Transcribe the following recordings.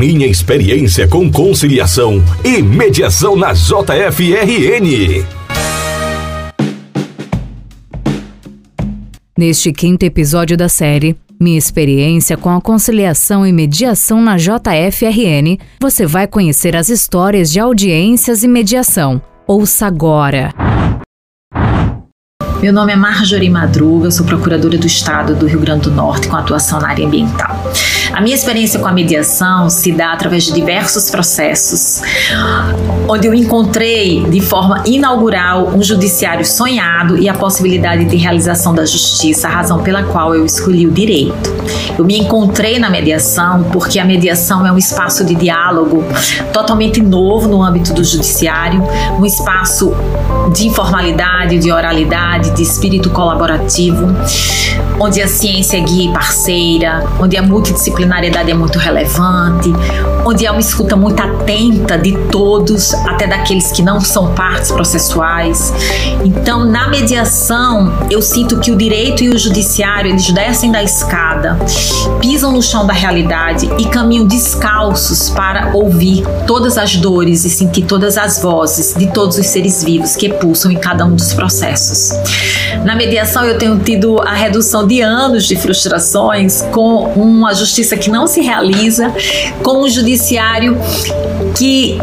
minha experiência com conciliação e mediação na JFRN. Neste quinto episódio da série, minha experiência com a conciliação e mediação na JFRN, você vai conhecer as histórias de audiências e mediação. Ouça agora! Meu nome é Marjorie Madruga, sou procuradora do Estado do Rio Grande do Norte com atuação na área ambiental. A minha experiência com a mediação se dá através de diversos processos, onde eu encontrei de forma inaugural um judiciário sonhado e a possibilidade de realização da justiça, a razão pela qual eu escolhi o direito. Eu me encontrei na mediação porque a mediação é um espaço de diálogo totalmente novo no âmbito do judiciário, um espaço de informalidade, de oralidade, de espírito colaborativo, onde a ciência é guia e parceira, onde a multidisciplinariedade é muito relevante, onde há uma escuta muito atenta de todos, até daqueles que não são partes processuais. Então, na mediação, eu sinto que o direito e o judiciário eles descem da escada, pisam no chão da realidade e caminham descalços para ouvir todas as dores e sentir todas as vozes de todos os seres vivos que pulsam em cada um dos processos. Na mediação, eu tenho tido a redução de anos de frustrações com uma justiça que não se realiza, com um judiciário que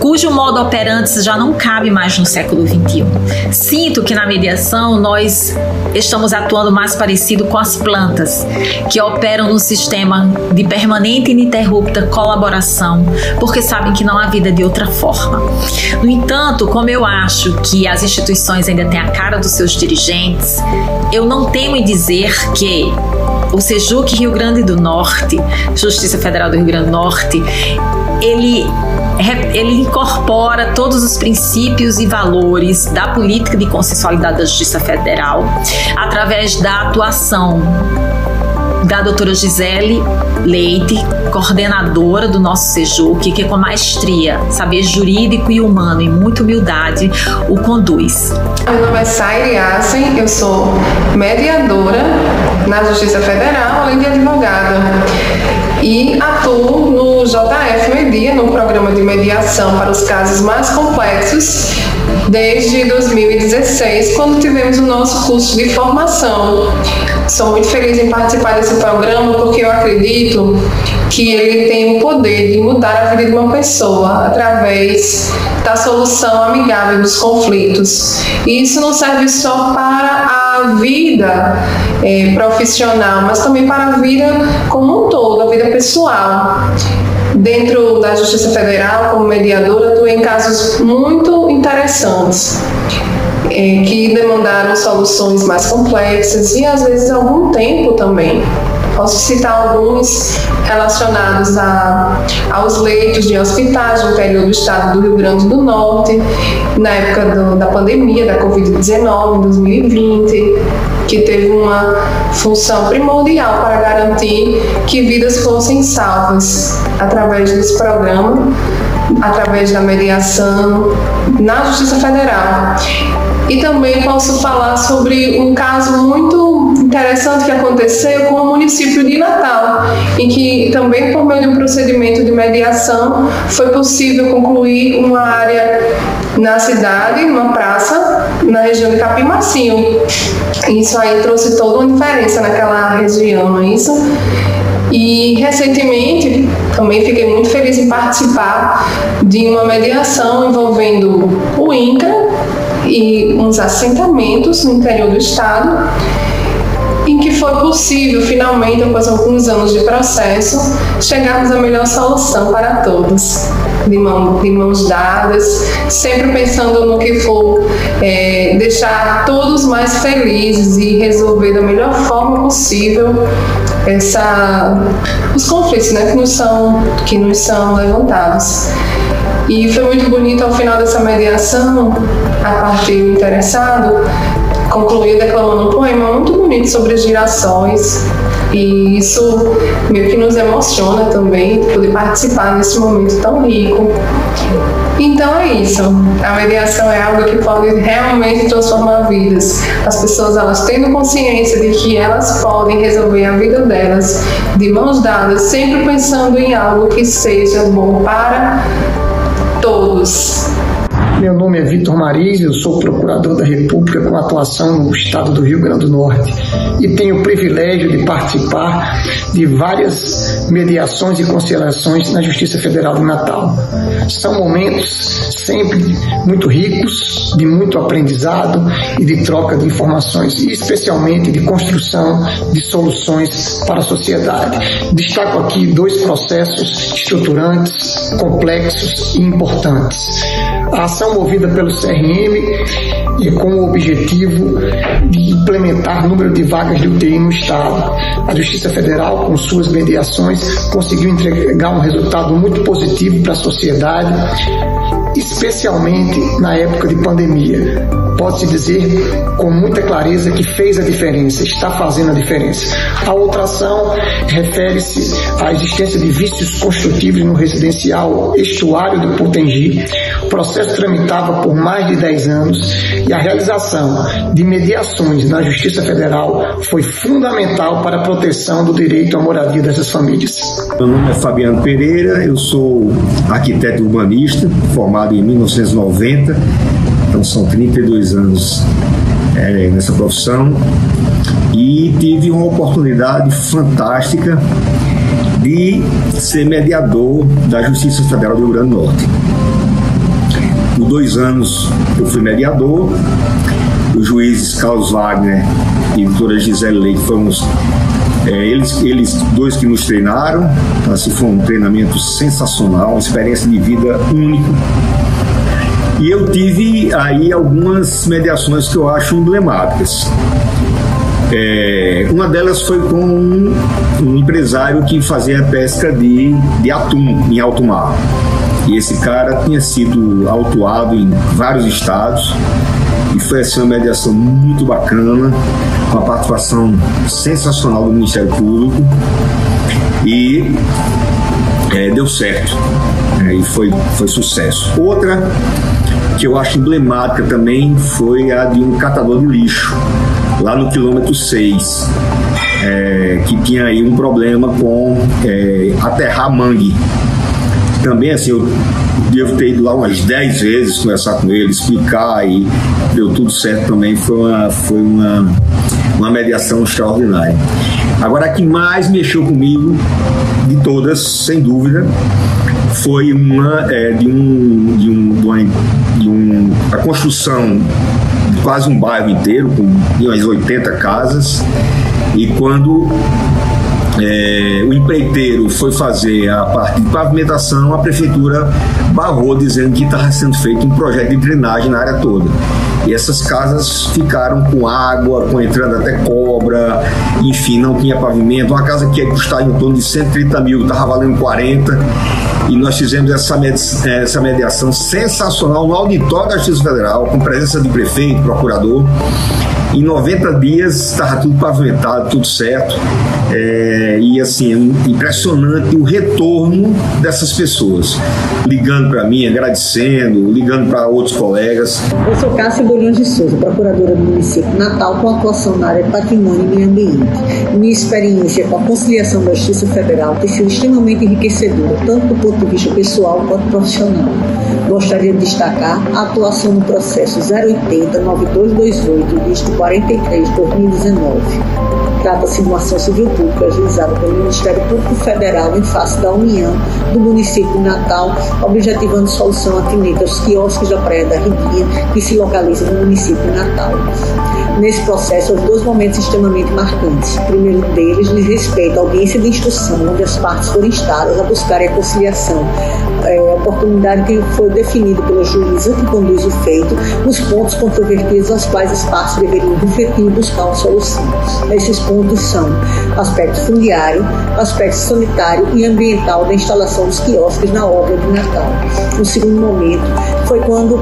cujo modo operante já não cabe mais no século XXI. Sinto que na mediação nós estamos atuando mais parecido com as plantas, que operam no sistema de permanente e ininterrupta colaboração, porque sabem que não há vida de outra forma. No entanto, como eu acho que as instituições ainda têm a cara dos seus dirigentes, eu não temo em dizer que o Sejuc Rio Grande do Norte, Justiça Federal do Rio Grande do Norte, ele ele incorpora todos os princípios e valores da política de consensualidade da Justiça Federal através da atuação da doutora Gisele Leite, coordenadora do nosso SEJUC, que com maestria, saber jurídico e humano e muita humildade o conduz. Meu nome é Saire Assen, eu sou mediadora na Justiça Federal, além de advogada. E atuo no JF Media, no programa de mediação para os casos mais complexos, desde 2016, quando tivemos o nosso curso de formação. Sou muito feliz em participar desse programa porque eu acredito que ele tem o poder de mudar a vida de uma pessoa através da solução amigável dos conflitos. E isso não serve só para a vida é, profissional, mas também para a vida como um todo, a vida pessoal. Dentro da Justiça Federal, como mediadora, atuei em casos muito interessantes é, que demandaram soluções mais complexas e às vezes algum tempo também. Posso citar alguns relacionados a, aos leitos de hospitais no interior do estado do Rio Grande do Norte, na época do, da pandemia da Covid-19, em 2020, que teve uma função primordial para garantir que vidas fossem salvas através desse programa, através da mediação na Justiça Federal. E também posso falar sobre um caso muito interessante que aconteceu com o município de Natal, em que também por meio de um procedimento de mediação foi possível concluir uma área na cidade, uma praça, na região de Capimacinho. Isso aí trouxe toda uma diferença naquela região, não é isso? E recentemente também fiquei muito feliz em participar de uma mediação envolvendo o INCRA e uns assentamentos no interior do estado, em que foi possível, finalmente, após alguns anos de processo, chegarmos à melhor solução para todos. De, mão, de mãos dadas, sempre pensando no que for é, deixar todos mais felizes e resolver da melhor forma possível essa, os conflitos né, que, nos são, que nos são levantados. E foi muito bonito ao final dessa mediação, a parte interessado concluiu declamando um poema muito bonito sobre girassóis, E isso meio que nos emociona também, poder participar nesse momento tão rico. Então é isso. A mediação é algo que pode realmente transformar vidas. As pessoas elas tendo consciência de que elas podem resolver a vida delas de mãos dadas, sempre pensando em algo que seja bom para todos. Meu nome é Vitor Mariz, eu sou procurador da República com atuação no estado do Rio Grande do Norte e tenho o privilégio de participar de várias mediações e conciliações na Justiça Federal do Natal. São momentos sempre muito ricos, de muito aprendizado e de troca de informações, e especialmente de construção de soluções para a sociedade. Destaco aqui dois processos estruturantes, complexos e importantes. A ação movida pelo CRM e com o objetivo de implementar número de vagas de UTI no Estado. A Justiça Federal, com suas mediações, conseguiu entregar um resultado muito positivo para a sociedade, especialmente na época de pandemia. Pode-se dizer com muita clareza que fez a diferença, está fazendo a diferença. A outra ação refere-se à existência de vícios construtivos no residencial estuário do Potengi. O processo tramitava por mais de 10 anos e a realização de mediações na Justiça Federal foi fundamental para a proteção do direito à moradia dessas famílias. Meu nome é Fabiano Pereira, eu sou arquiteto urbanista, formado em 1990, então são 32 anos é, nessa profissão e tive uma oportunidade fantástica de ser mediador da Justiça Federal do Rio Grande do Norte. Por dois anos eu fui mediador, os juízes Carlos Wagner e doutora Gisele Leite foram os, é, eles, eles dois que nos treinaram, assim, foi um treinamento sensacional, uma experiência de vida única. E eu tive aí algumas mediações que eu acho emblemáticas. É, uma delas foi com um, um, empresário que fazia pesca de, de atum em alto mar. E esse cara tinha sido autuado em vários estados e foi assim uma mediação muito bacana, com a participação sensacional do Ministério Público e é, deu certo é, e foi, foi sucesso. Outra que eu acho emblemática também foi a de um catador de lixo, lá no quilômetro 6, é, que tinha aí um problema com é, aterrar mangue. Também assim, eu devo ter ido lá umas 10 vezes conversar com ele, explicar e deu tudo certo também. Foi uma, foi uma, uma mediação extraordinária. Agora, a que mais mexeu comigo, de todas, sem dúvida, foi uma, é, de, um, de, um, de, uma, de um, a construção de quase um bairro inteiro, com umas 80 casas, e quando é, empreiteiro foi fazer a parte de pavimentação, a prefeitura barrou dizendo que estava sendo feito um projeto de drenagem na área toda. E essas casas ficaram com água, com entrada até cobra, enfim, não tinha pavimento. Uma casa que ia custar em torno de 130 mil, estava valendo 40. E nós fizemos essa, essa mediação sensacional no auditório da Justiça Federal, com presença de prefeito, procurador. Em 90 dias estava tudo pavimentado, tudo certo. É, e assim, impressionante o retorno dessas pessoas. Ligando para mim, agradecendo, ligando para outros colegas. Eu sou Cássia Bolhões de Souza, procuradora do município Natal, com atuação na área de patrimônio e meio ambiente. Minha experiência com a conciliação da Justiça Federal tem sido extremamente enriquecedora, tanto do ponto de vista pessoal quanto profissional. Gostaria de destacar a atuação no processo 080 9228, dígito 43, 2019. Trata-se de uma ação civil pública ajuizada pelo Ministério Público Federal em face da União do município de Natal, objetivando solução atinente aos quiosques da Praia da Riguinha, que se localiza no município de Natal. Nesse processo, houve dois momentos extremamente marcantes. O primeiro deles diz respeito à audiência de instrução, onde as partes foram instadas a buscarem a conciliação. É, oportunidade que foi definida pela juíza que conduz o feito, nos pontos controvertidos aos quais as partes deveriam refletir buscar uma solução. Esses pontos pontos são aspecto fundiário, aspecto sanitário e ambiental da instalação dos quiosques na obra de Natal. O segundo momento foi quando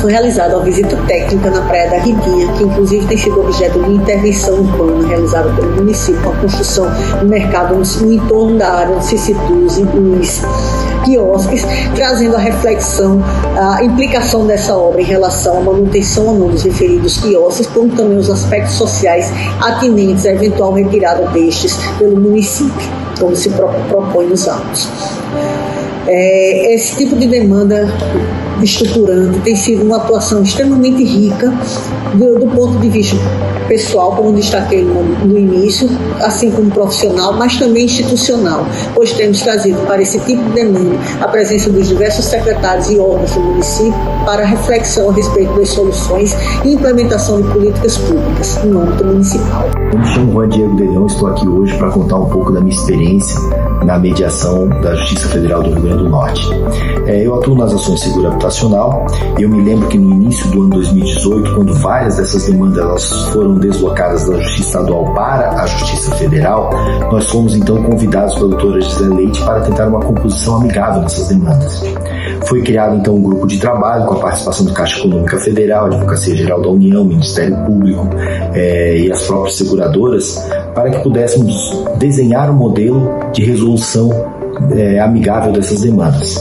foi realizada uma visita técnica na Praia da Ribinha, que inclusive tem sido objeto de intervenção urbana realizada pelo município com a construção do mercado no entorno da área onde se situa os quiosques, trazendo a reflexão, a implicação dessa obra em relação à manutenção ou não dos referidos quiosques, como também os aspectos sociais atinentes à eventual retirada destes pelo município, como se propõe nos atos. É, esse tipo de demanda estruturante tem sido uma atuação extremamente rica do, do ponto de vista pessoal, como destaquei no, no, início, assim como profissional, mas também institucional, pois temos trazido para esse tipo de demanda a presença dos diversos secretários e órgãos do município para reflexão a respeito das soluções e implementação de políticas públicas no âmbito municipal. Me chamo Juan Diego Delhão, estou aqui hoje para contar um pouco da minha experiência na mediação da Justiça Federal do Rio Grande do Norte. É, eu atuo nas ações de seguro habitacional e eu me lembro que no início do ano 2018, quando várias dessas demandas foram deslocadas da Justiça Estadual para a Justiça Federal, nós fomos então convidados pela doutora Gisele Leite para tentar uma composição amigável nessas demandas. Foi criado então um grupo de trabalho com a participação do Caixa Econômica Federal, Advocacia Geral da União, Ministério Público é, e as próprias seguradoras para que pudéssemos desenhar um modelo de resolução é, amigável dessas demandas.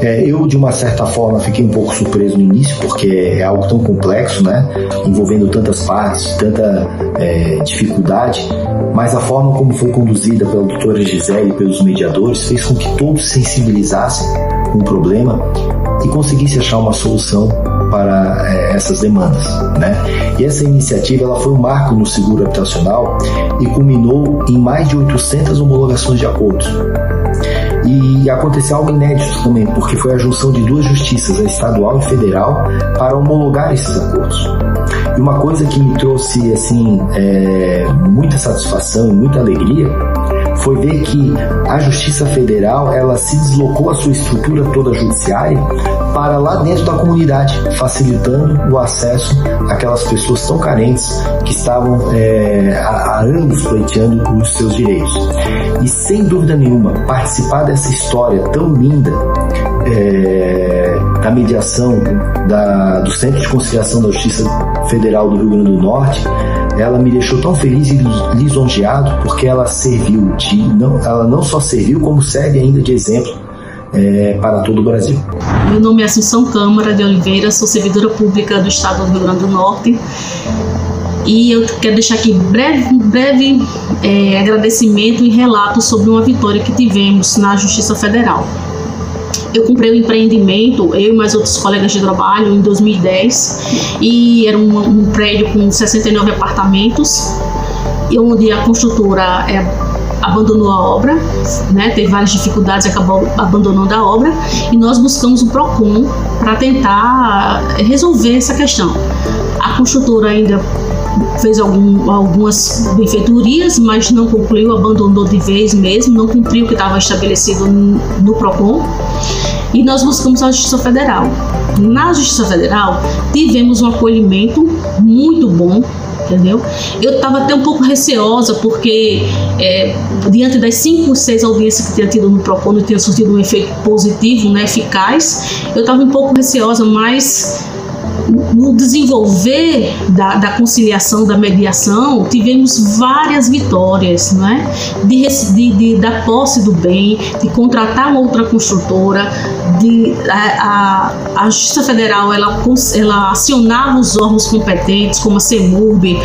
É, eu, de uma certa forma, fiquei um pouco surpreso no início, porque é algo tão complexo, né? envolvendo tantas partes, tanta é, dificuldade, mas a forma como foi conduzida pela doutora Gisele e pelos mediadores fez com que todos se sensibilizassem com o problema e conseguissem achar uma solução para é, essas demandas. Né? E essa iniciativa ela foi um marco no seguro habitacional e culminou em mais de 800 homologações de acordos. E aconteceu algo inédito também, porque foi a junção de duas justiças, a estadual e federal, para homologar esses acordos. E uma coisa que me trouxe assim é, muita satisfação e muita alegria foi ver que a Justiça Federal ela se deslocou a sua estrutura toda judiciária para lá dentro da comunidade, facilitando o acesso àquelas pessoas tão carentes que estavam é, há, anos pleiteando os seus direitos. E sem dúvida nenhuma, participar dessa história tão linda é, da mediação da, do Centro de Conciliação da Justiça Federal do Rio Grande do Norte ela me deixou tão feliz e lisonjeado porque ela serviu de não, ela não só serviu como serve ainda de exemplo é, para todo o Brasil. Meu nome é Assunção Câmara de Oliveira, sou servidora pública do Estado do Rio Grande do Norte e eu quero deixar aqui breve, breve é, agradecimento e relato sobre uma vitória que tivemos na Justiça Federal. Eu comprei um empreendimento, eu e mais outros colegas de trabalho, em 2010, e era um, um prédio com 69 apartamentos, e onde a construtora é, abandonou a obra, né, teve várias dificuldades acabou abandonando a obra, e nós buscamos o PROCON para tentar resolver essa questão. A construtora ainda fez algum, algumas benfeitorias, mas não concluiu, abandonou de vez mesmo, não cumpriu o que estava estabelecido no PROCON e nós buscamos a Justiça Federal. Na Justiça Federal, tivemos um acolhimento muito bom, entendeu? Eu estava até um pouco receosa, porque é, diante das cinco, seis audiências que tinha tido no PROCON, não tinha surtido um efeito positivo, né, eficaz, eu estava um pouco receosa, mas no desenvolver da, da, conciliação, da mediação, tivemos várias vitórias, não é? De, de, de, da posse do bem, de contratar uma outra construtora, de, a, a, a Justiça Federal ela, ela acionava os órgãos competentes, como a CEMURB,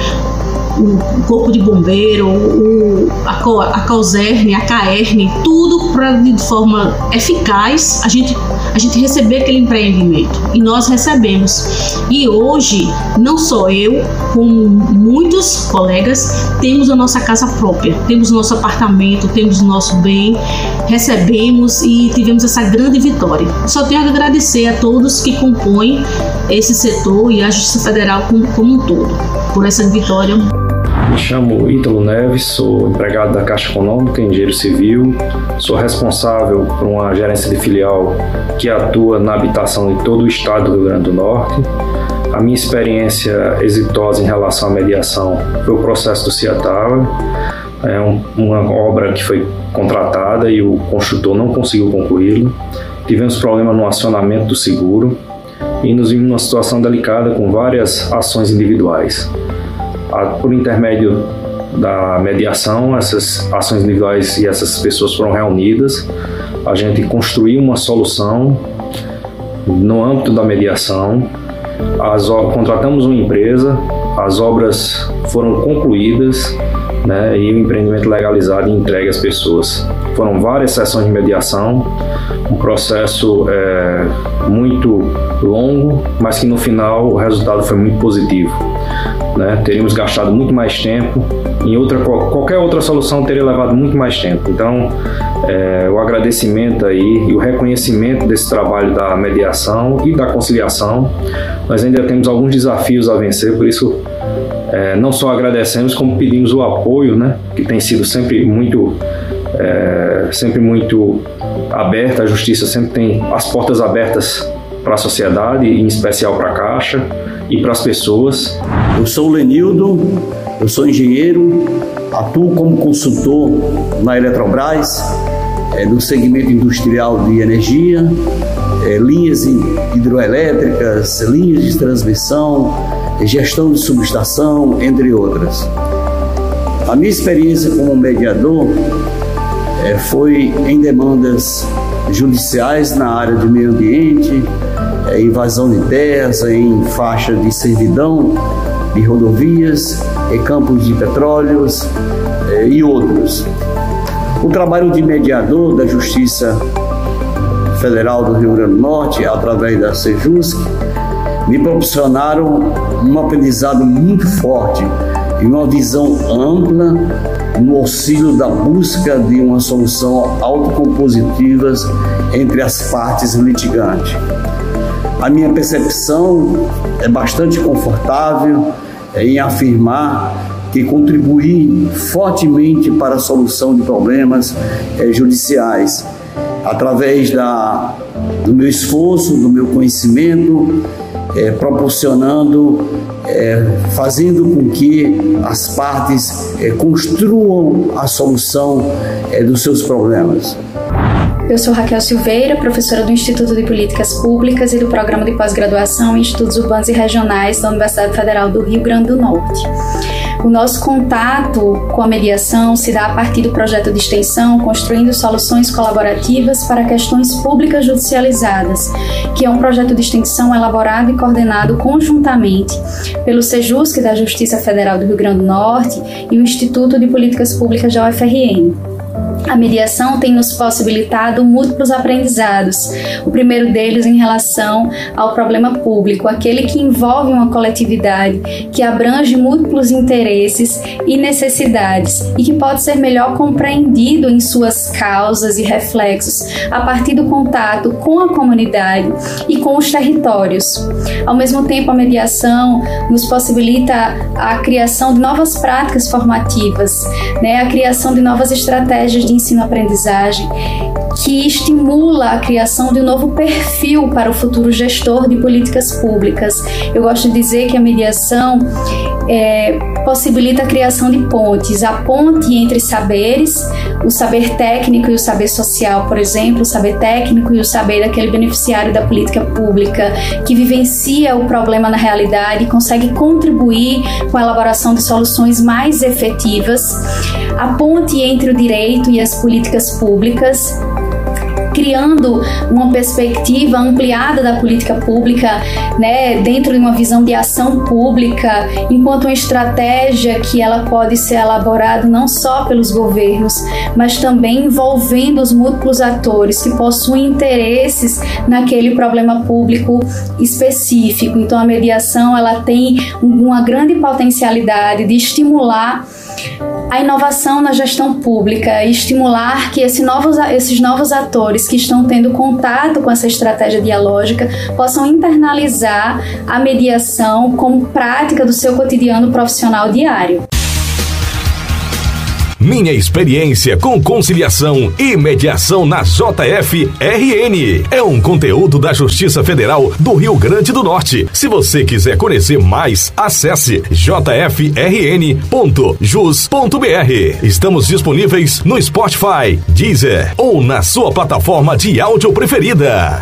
o corpo de bombeiro, o, a, a a CAERN, tudo para de forma eficaz a gente, a gente receber aquele empreendimento. E nós recebemos. E hoje, não só eu, como muitos colegas, temos a nossa casa própria, temos nosso apartamento, temos nosso bem, recebemos e tivemos essa grande vitória. Só tenho a agradecer a todos que compõem esse setor e a Justiça Federal como, como um todo por essa vitória. Me chamo Ítalo Neves, sou empregado da Caixa Econômica, engenheiro civil, sou responsável por uma gerência de filial que atua na habitação de todo o estado do Rio Grande do Norte. A minha experiência exitosa em relação à mediação foi o processo do Ciatava. É um, uma obra que foi contratada e o construtor não conseguiu concluí-lo. Tivemos problema no acionamento do seguro e nos vimos numa situação delicada com várias ações individuais. Por intermédio da mediação, essas ações individuais e essas pessoas foram reunidas. A gente construiu uma solução no âmbito da mediação. As, contratamos uma empresa, as obras foram concluídas né, e o empreendimento legalizado e entregue às pessoas. Foram várias sessões de mediação, um processo é, muito longo, mas que no final o resultado foi muito positivo. Né? Teríamos gastado muito mais tempo, em outra, qualquer outra solução teria levado muito mais tempo. Então, é, o agradecimento aí e o reconhecimento desse trabalho da mediação e da conciliação. Nós ainda temos alguns desafios a vencer, por isso é, não só agradecemos, como pedimos o apoio, né, que tem sido sempre muito, é, sempre muito aberta. A justiça sempre tem as portas abertas para a sociedade, em especial para a Caixa e para as pessoas. Eu sou o Lenildo, eu sou engenheiro, atuo como consultor na Eletrobras, é, no segmento industrial de energia, é, linhas hidroelétricas, linhas de transmissão, gestão de subestação, entre outras. A minha experiência como mediador é, foi em demandas judiciais na área de meio ambiente, é, invasão de terras, em faixa de servidão de rodovias, campos de petróleos é, e outros. O trabalho de mediador da Justiça Federal do Rio Grande do Norte, através da Sejusc, me proporcionaram um aprendizado muito forte e uma visão ampla no auxílio da busca de uma solução autocompositiva entre as partes litigantes. A minha percepção é bastante confortável em afirmar que contribuí fortemente para a solução de problemas é, judiciais através da, do meu esforço, do meu conhecimento, é, proporcionando, é, fazendo com que as partes é, construam a solução é, dos seus problemas. Eu sou Raquel Silveira, professora do Instituto de Políticas Públicas e do Programa de Pós-Graduação em Estudos Urbanos e Regionais da Universidade Federal do Rio Grande do Norte. O nosso contato com a mediação se dá a partir do projeto de extensão Construindo Soluções Colaborativas para Questões Públicas Judicializadas, que é um projeto de extensão elaborado e coordenado conjuntamente pelo SEJUSC da Justiça Federal do Rio Grande do Norte e o Instituto de Políticas Públicas da UFRN. A mediação tem nos possibilitado múltiplos aprendizados. O primeiro deles em relação ao problema público, aquele que envolve uma coletividade, que abrange múltiplos interesses e necessidades e que pode ser melhor compreendido em suas causas e reflexos a partir do contato com a comunidade e com os territórios. Ao mesmo tempo, a mediação nos possibilita a criação de novas práticas formativas, né? a criação de novas estratégias ensino-aprendizagem que estimula a criação de um novo perfil para o futuro gestor de políticas públicas. Eu gosto de dizer que a mediação é, possibilita a criação de pontes, a ponte entre saberes, o saber técnico e o saber social, por exemplo, o saber técnico e o saber daquele beneficiário da política pública que vivencia o problema na realidade e consegue contribuir com a elaboração de soluções mais efetivas, a ponte entre o direito e as políticas públicas, criando uma perspectiva ampliada da política pública, né, dentro de uma visão de ação pública, enquanto uma estratégia que ela pode ser elaborada não só pelos governos, mas também envolvendo os múltiplos atores que possuem interesses naquele problema público específico. Então a mediação ela tem uma grande potencialidade de estimular a inovação na gestão pública e estimular que esse novos, esses novos atores que estão tendo contato com essa estratégia dialógica possam internalizar a mediação como prática do seu cotidiano profissional diário. Minha experiência com conciliação e mediação na JFRN. É um conteúdo da Justiça Federal do Rio Grande do Norte. Se você quiser conhecer mais, acesse jfrn.jus.br. Estamos disponíveis no Spotify, Deezer ou na sua plataforma de áudio preferida.